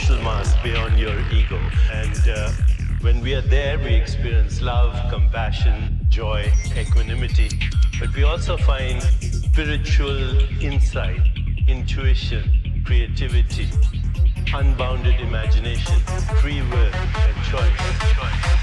Social beyond your ego. And uh, when we are there, we experience love, compassion, joy, equanimity. But we also find spiritual insight, intuition, creativity, unbounded imagination, free will, and choice. choice.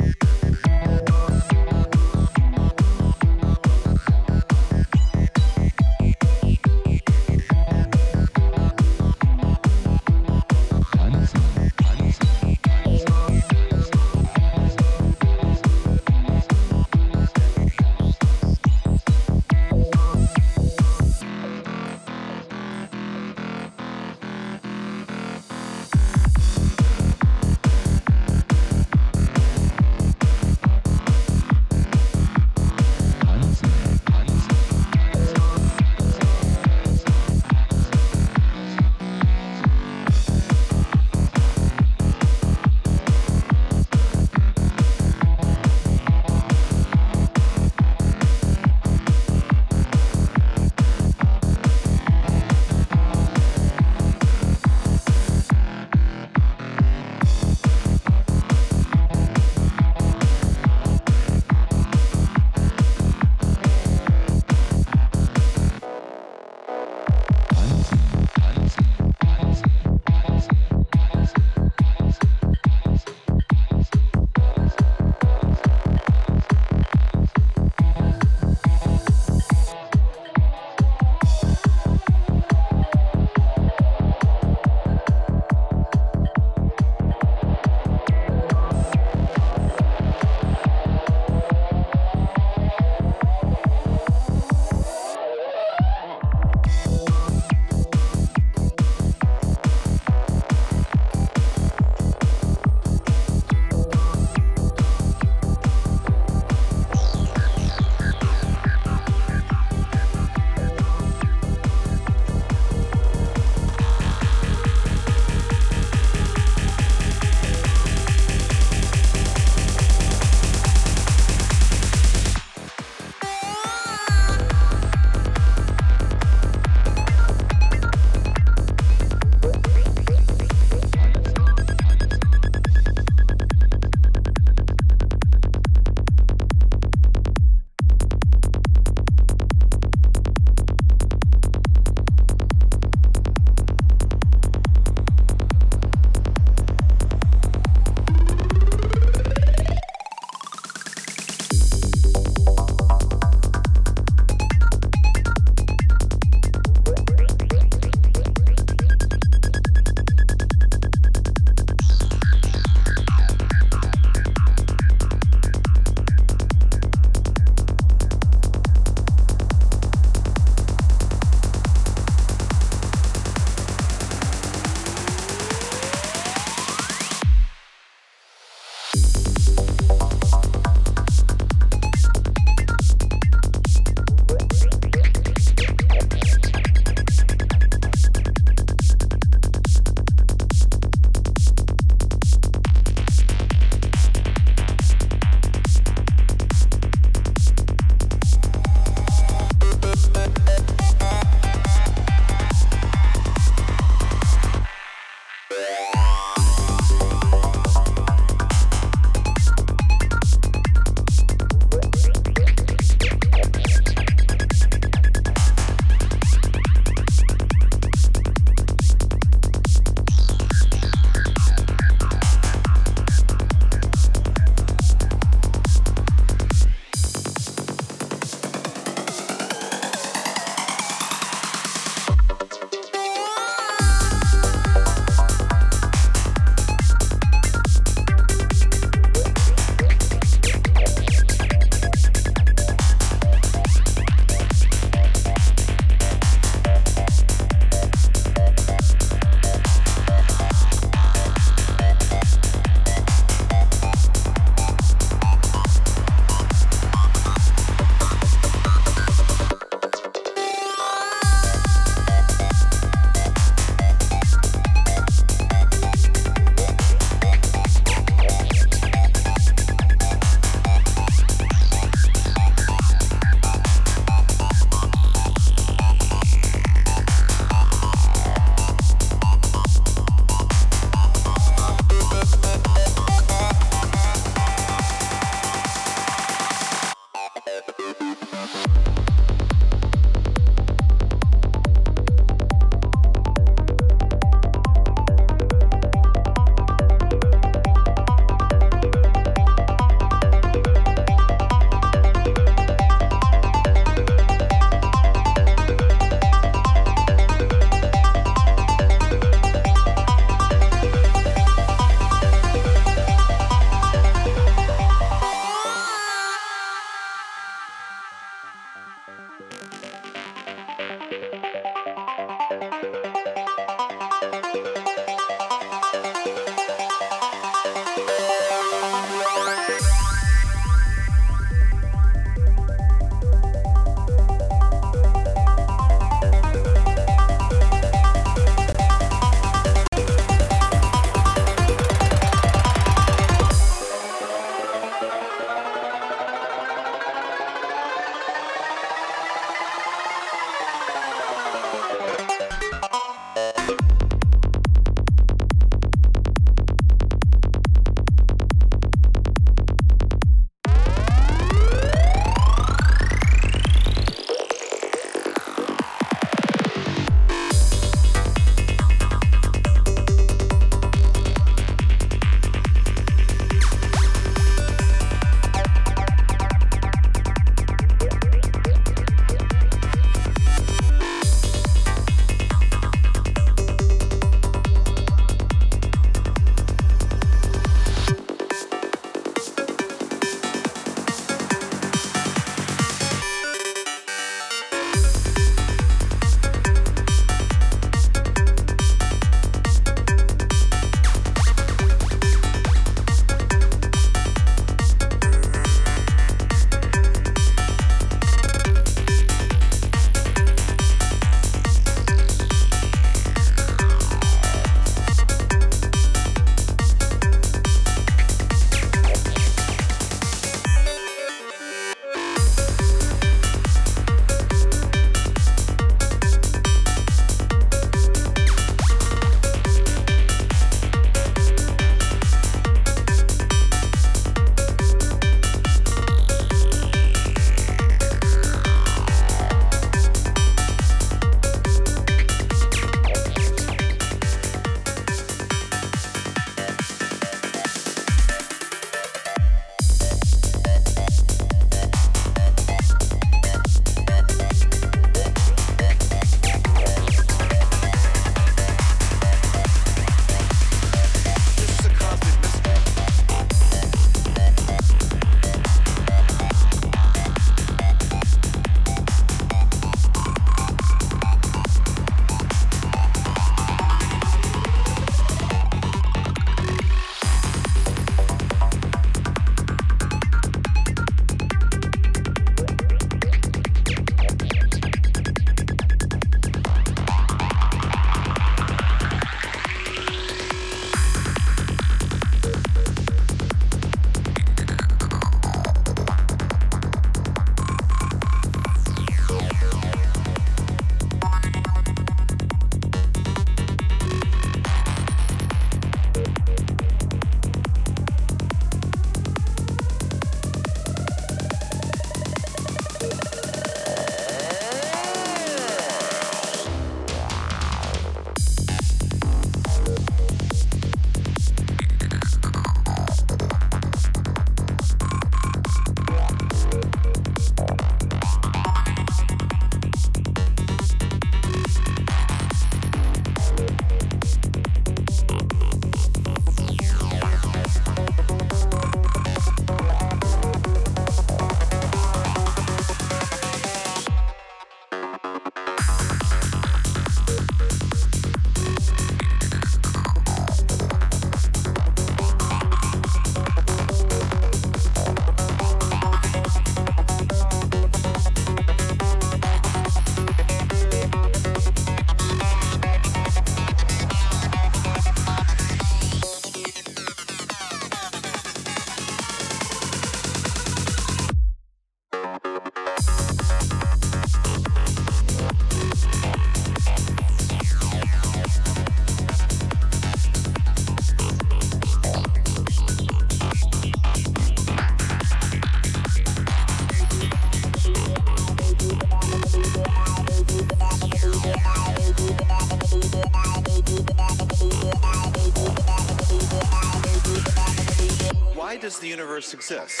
Universe?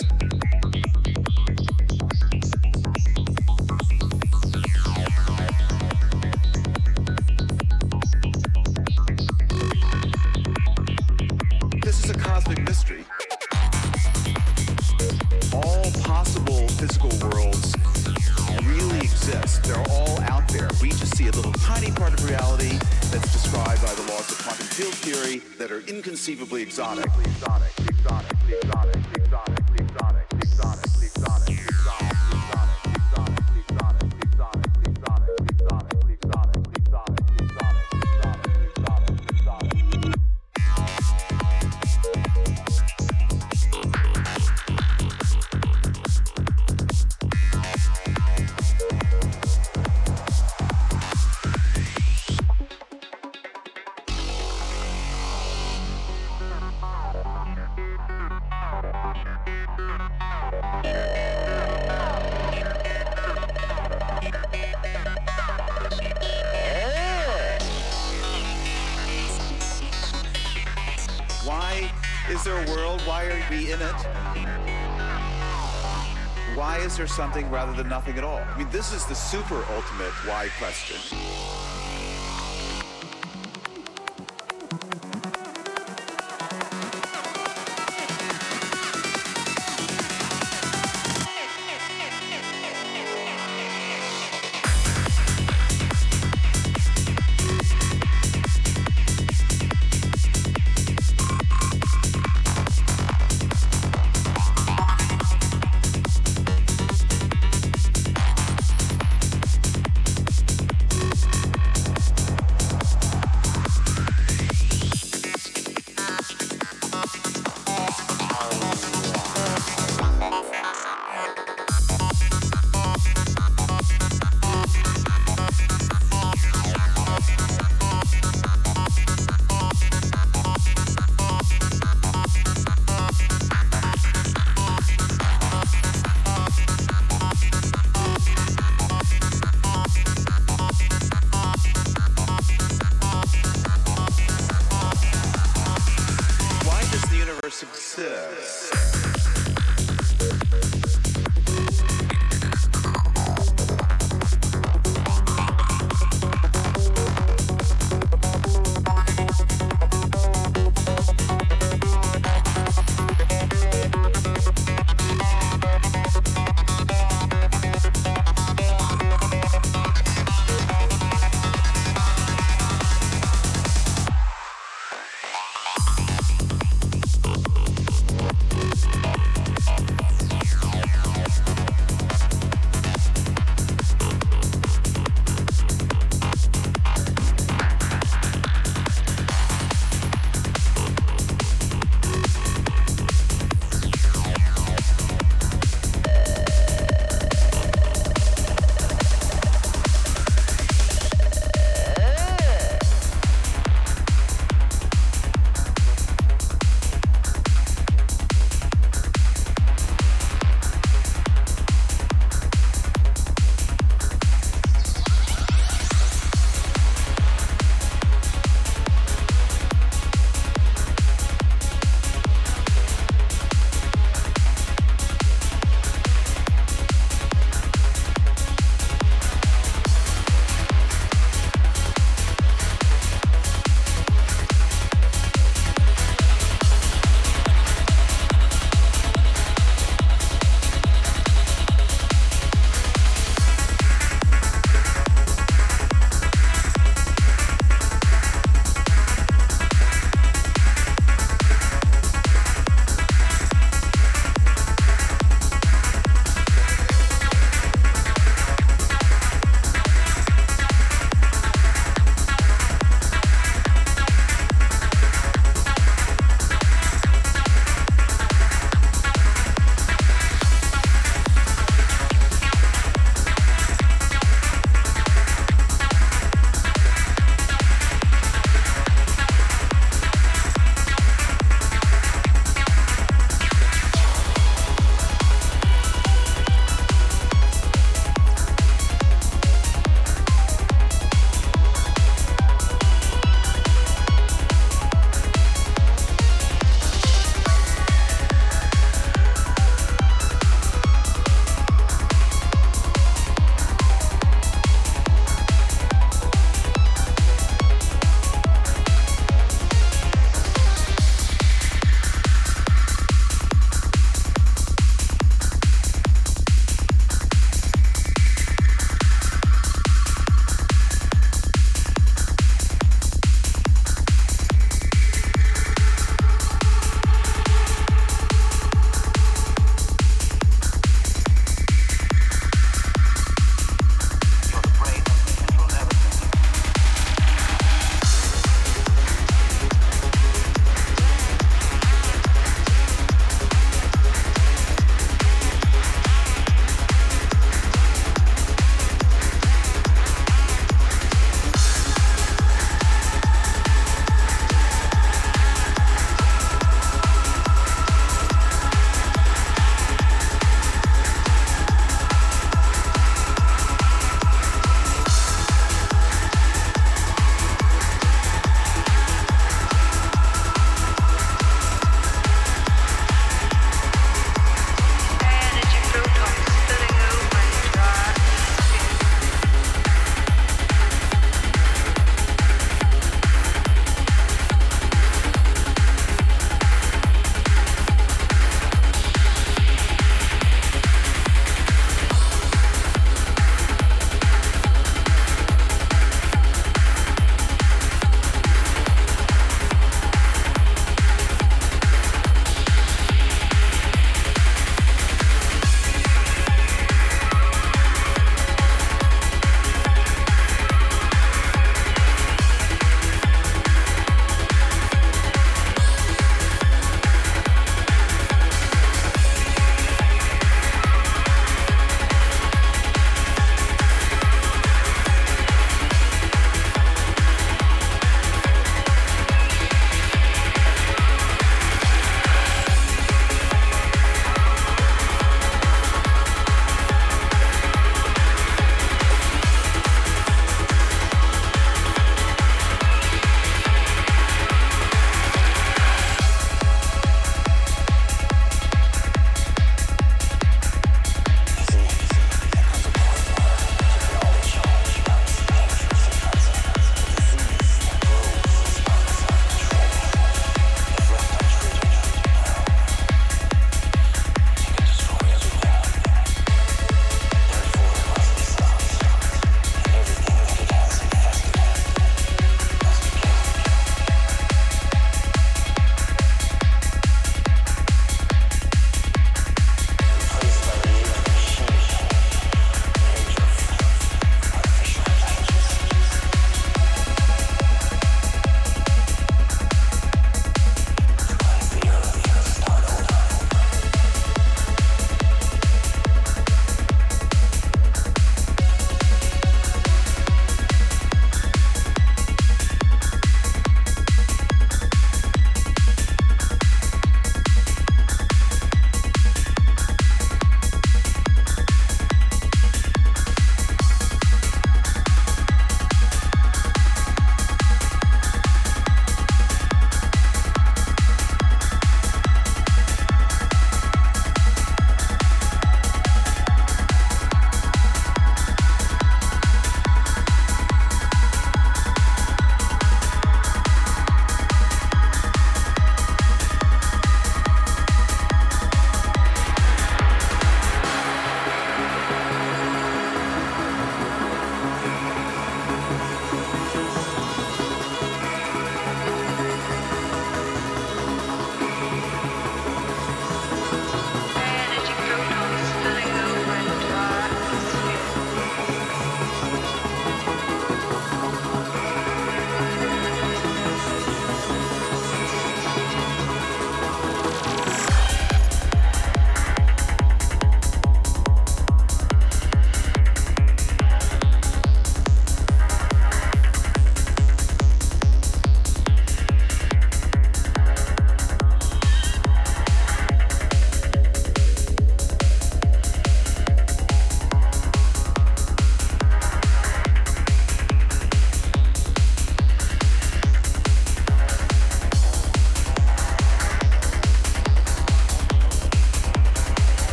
This is a cosmic mystery. All possible physical worlds really exist. They're all out there. We just see a little tiny part of reality that's described by the laws of quantum field theory that are inconceivably exotic. exotic, exotic, exotic, exotic, this is the super ultimate why question.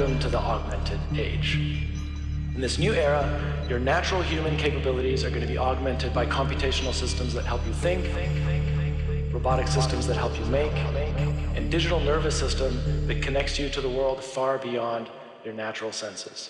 Welcome to the augmented age. In this new era, your natural human capabilities are going to be augmented by computational systems that help you think, robotic systems that help you make, and digital nervous system that connects you to the world far beyond your natural senses.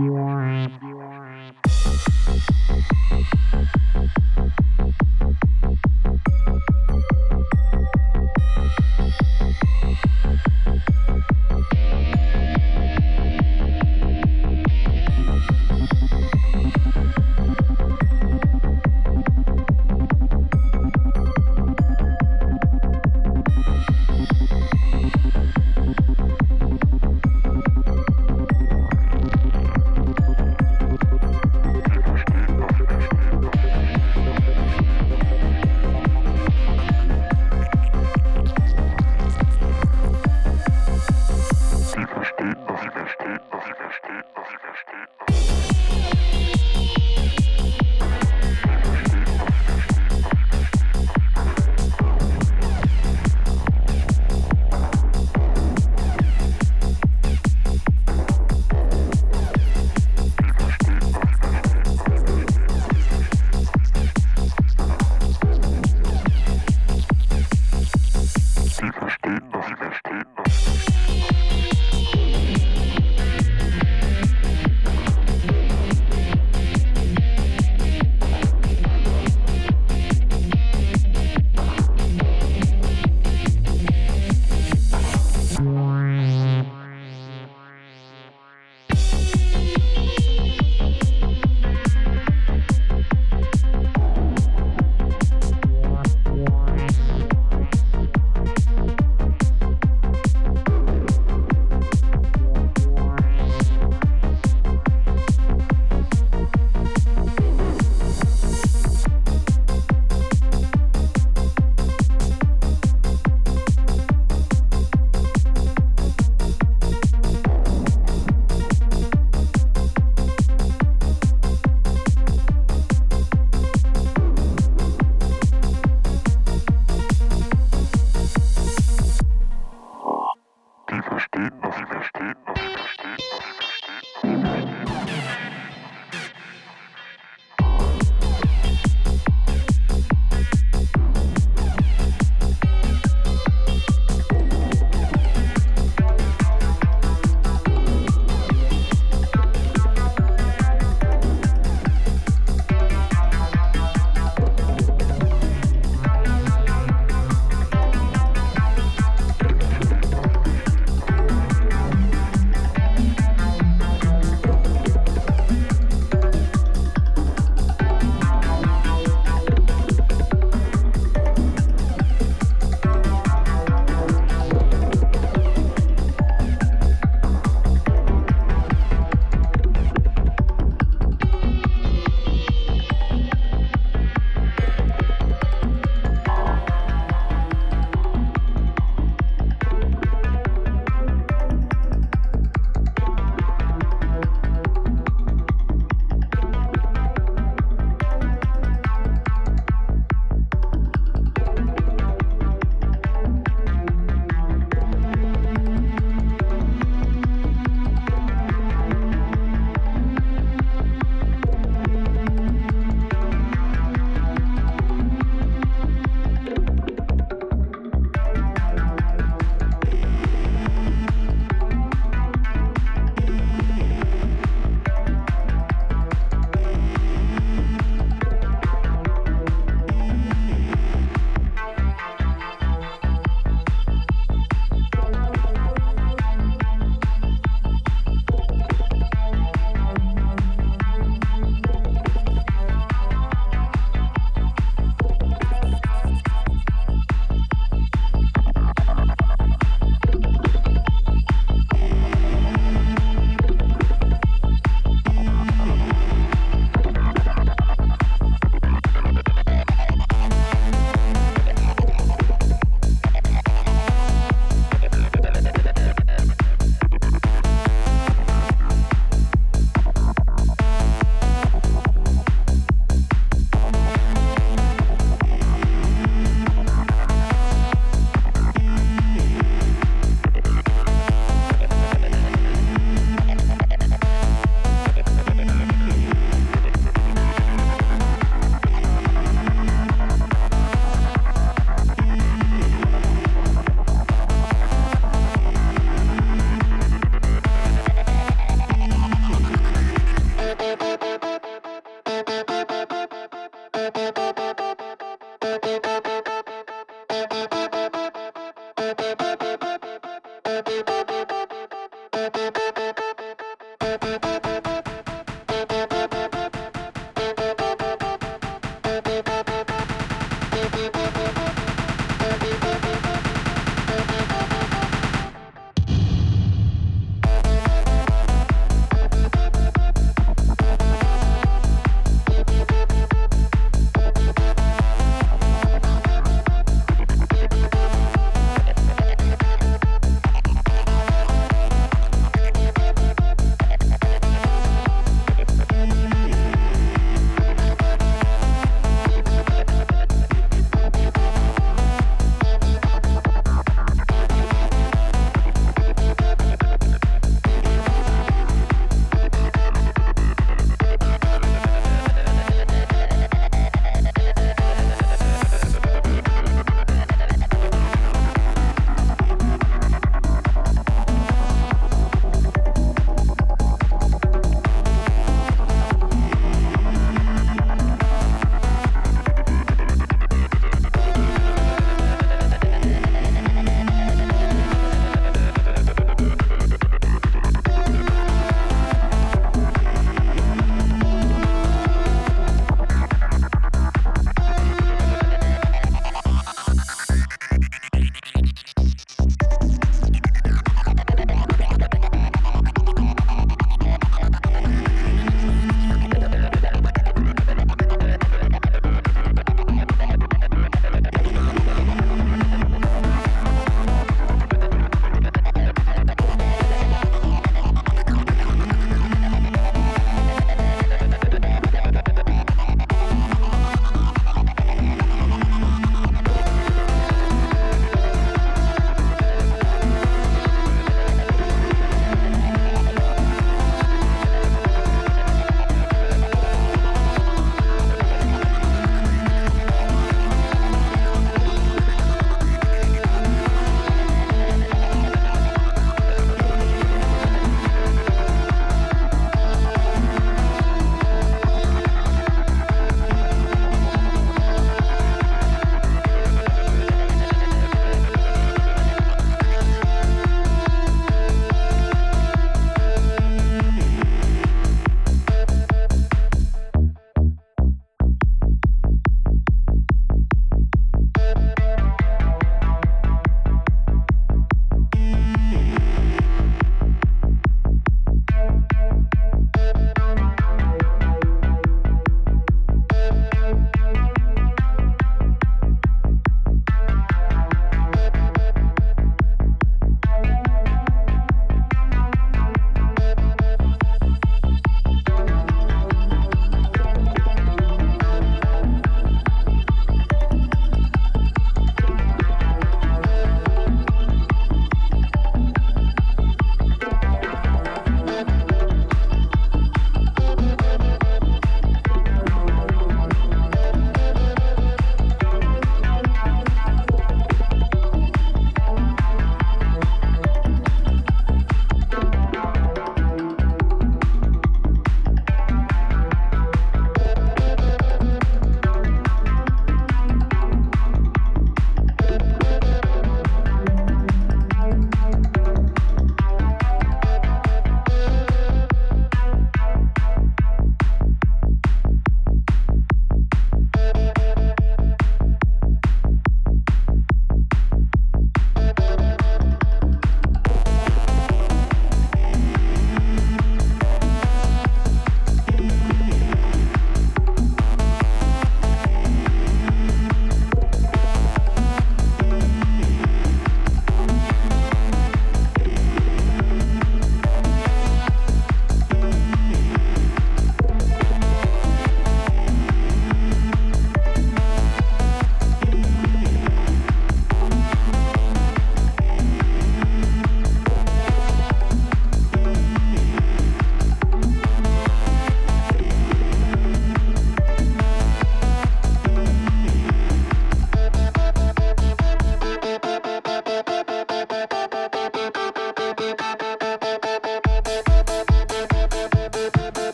you are.